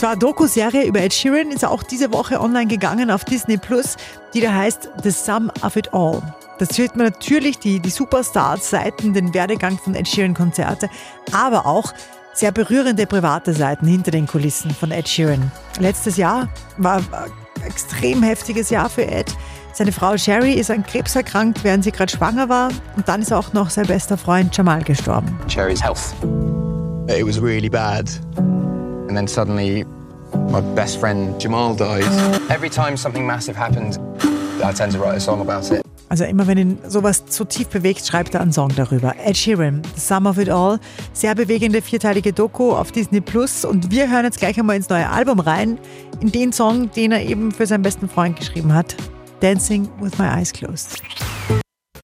zwar Doku-Serie über Ed Sheeran ist auch diese Woche online gegangen auf Disney Plus, die da heißt The Sum of It All. Da sieht man natürlich die, die Superstars-Seiten, den Werdegang von Ed Sheeran-Konzerte, aber auch sehr berührende private Seiten hinter den Kulissen von Ed Sheeran. Letztes Jahr war ein extrem heftiges Jahr für Ed. Seine Frau Sherry ist an Krebs erkrankt, während sie gerade schwanger war. Und dann ist auch noch sein bester Freund Jamal gestorben. Sherry's health. It was really bad. And then suddenly, my best friend Jamal died. Every time something massive happens, I tend to write a song about it. Also immer wenn ihn sowas so tief bewegt, schreibt er einen Song darüber. Ed Sheeran, The Sum of It All. Sehr bewegende vierteilige Doku auf Disney Plus. Und wir hören jetzt gleich einmal ins neue Album rein, in den Song, den er eben für seinen besten Freund geschrieben hat. Dancing with My Eyes Closed.